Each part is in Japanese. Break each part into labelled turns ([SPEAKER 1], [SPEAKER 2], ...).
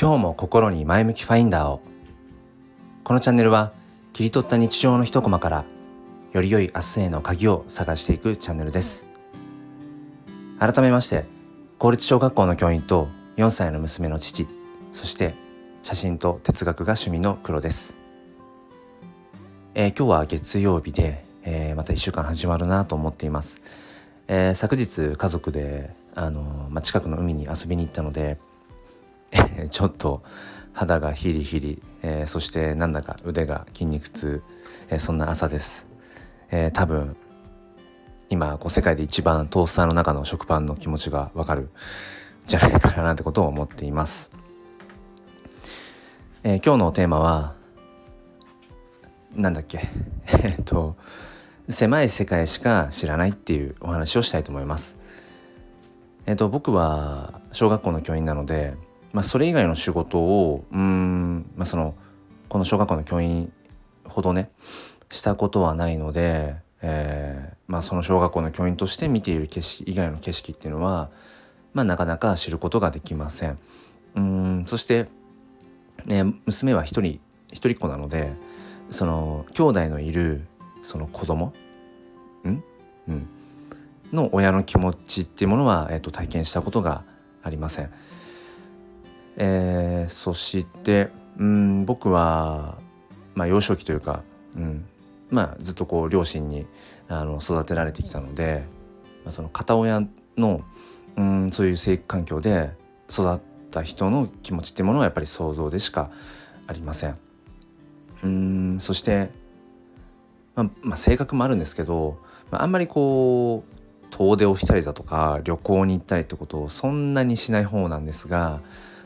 [SPEAKER 1] 今日も心に前向きファインダーを。このチャンネルは切り取った日常の一コマからより良い明日への鍵を探していくチャンネルです。改めまして公立小学校の教員と4歳の娘の父そして写真と哲学が趣味の黒です、えー、今日は月曜日で、えー、また1週間始まるなと思っています、えー、昨日家族であの、まあ、近くの海に遊びに行ったので ちょっと肌がヒリヒリ、えー、そしてなんだか腕が筋肉痛、えー、そんな朝です、えー、多分今こう世界で一番トースターの中の食パンの気持ちがわかるじゃないかななんてことを思っています、えー、今日のテーマはなんだっけ えっと狭い世界しか知らないっていうお話をしたいと思います。えっと僕は小学校の教員なのでまあ、それ以外の仕事をうん、まあ、そのこの小学校の教員ほどねしたことはないので、えーまあ、その小学校の教員として見ている景色以外の景色っていうのは、まあ、なかなか知ることができません。うんそして、ね、娘は一人一人っ子なのでその兄弟のいるその子供ん、うん、の親の気持ちっていうものは、えーと体験したことがありません。えー、そしてうん僕は、まあ、幼少期というか、うんまあ、ずっとこう両親にあの育てられてきたので、まあ、その片親のうんそういう生育環境で育った人の気持ちっていうものはやっぱり想像でしかありません。うんそして、まあ、まあ、性格もあるんですけど、まあ、あんまりこう遠出をしたりだとか旅行に行ったりってことをそんなにしない方なんですが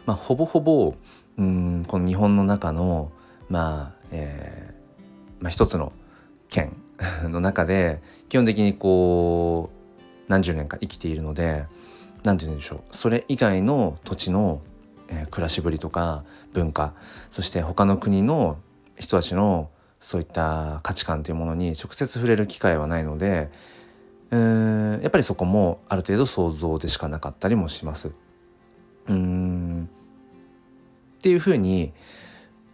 [SPEAKER 1] まあ、ほぼほぼうんこの日本の中のまあ、えーまあ、一つの県 の中で基本的にこう何十年か生きているので何て言うんでしょうそれ以外の土地の、えー、暮らしぶりとか文化そして他の国の人たちのそういった価値観というものに直接触れる機会はないのでうんやっぱりそこもある程度想像でしかなかったりもします。うんっていうふうに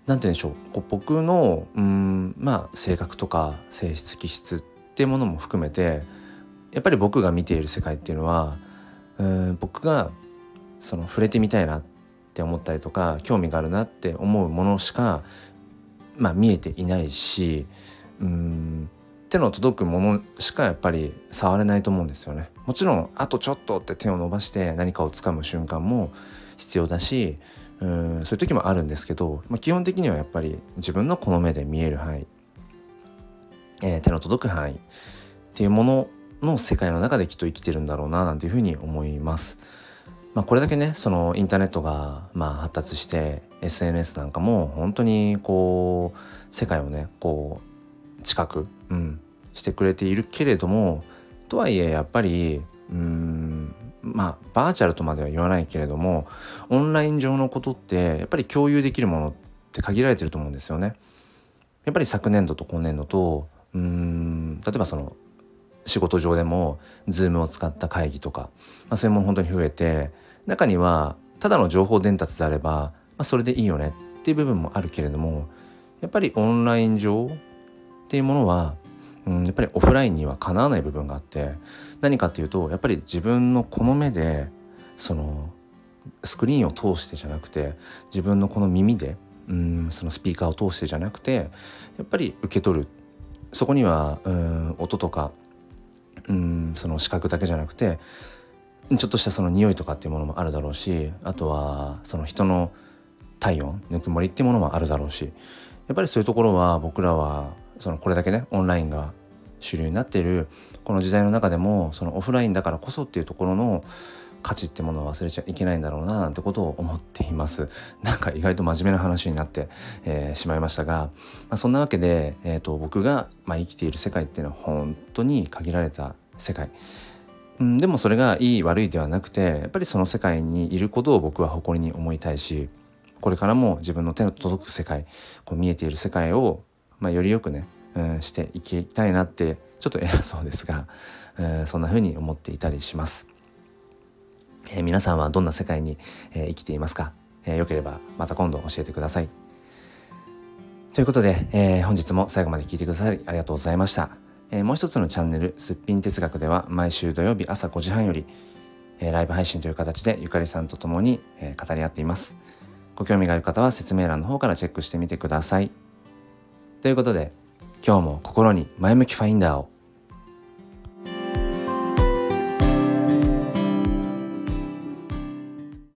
[SPEAKER 1] 何て言うんでしょうこう僕のうんまあ性格とか性質気質っていうものも含めてやっぱり僕が見ている世界っていうのはうん僕がその触れてみたいなって思ったりとか興味があるなって思うものしか、まあ、見えていないしうん手の届くものしかやっぱり触れないと思うんですよね。もちろんあとちょっとって手を伸ばして何かをつかむ瞬間も必要だしうんそういう時もあるんですけど、まあ、基本的にはやっぱり自分のこの目で見える範囲、えー、手の届く範囲っていうものの世界の中できっと生きてるんだろうななんていうふうに思います。まあ、これだけねそのインターネットがまあ発達して SNS なんかも本当にこう世界をねこう近く、うん、してくれているけれどもとはいえやっぱりうんまあバーチャルとまでは言わないけれどもオンライン上のことってやっぱり共有できるものって限られてると思うんですよね。やっぱり昨年度と今年度とうん例えばその仕事上でも Zoom を使った会議とか、まあ、そういうもの本当に増えて中にはただの情報伝達であれば、まあ、それでいいよねっていう部分もあるけれどもやっぱりオンライン上っていうものはうん、やっぱりオフラインにはかなわない部分があって何かっていうとやっぱり自分のこの目でそのスクリーンを通してじゃなくて自分のこの耳でうんそのスピーカーを通してじゃなくてやっぱり受け取る。そこにはうん音とかうんその視覚だけじゃなくてちょっとしたその匂いとかっていうものもあるだろうしあとはその人の体温ぬくもりっていうものもあるだろうしやっぱりそういうところは僕らはそのこれだけねオンラインが主流になっているこの時代の中でもそのオフラインだからこそっていうところの価値ってものを忘れちゃいけないんだろうななんてことを思っています。なんか意外と真面目な話になって、えー、しまいましたが、まあ、そんなわけで、えーと、僕が、まあ、生きている世界っていうのは本当に限られた世界。ん、でもそれがいい悪いではなくてやっぱりその世界にいることを僕は誇りに思いたいしこれからも自分の手の届く世界こう見えている世界を、まあ、よりよくね、していきたいなってちょっと偉そうですが、う ん、そんな風に思っていたりします、え、皆さんはどんな世界に、え、生きていますか？えー、よければまた今度教えてください。ということで、え、本日も最後まで聞いてくださりありがとうございました。え、もう一つのチャンネル、すっぴん哲学では毎週土曜日朝5時半より、え、ライブ配信という形でゆかりさんと共に、え、語り合っています。ご興味がある方は説明欄の方からチェックしてみてください。ということで、今日も心に前向きファインダーを。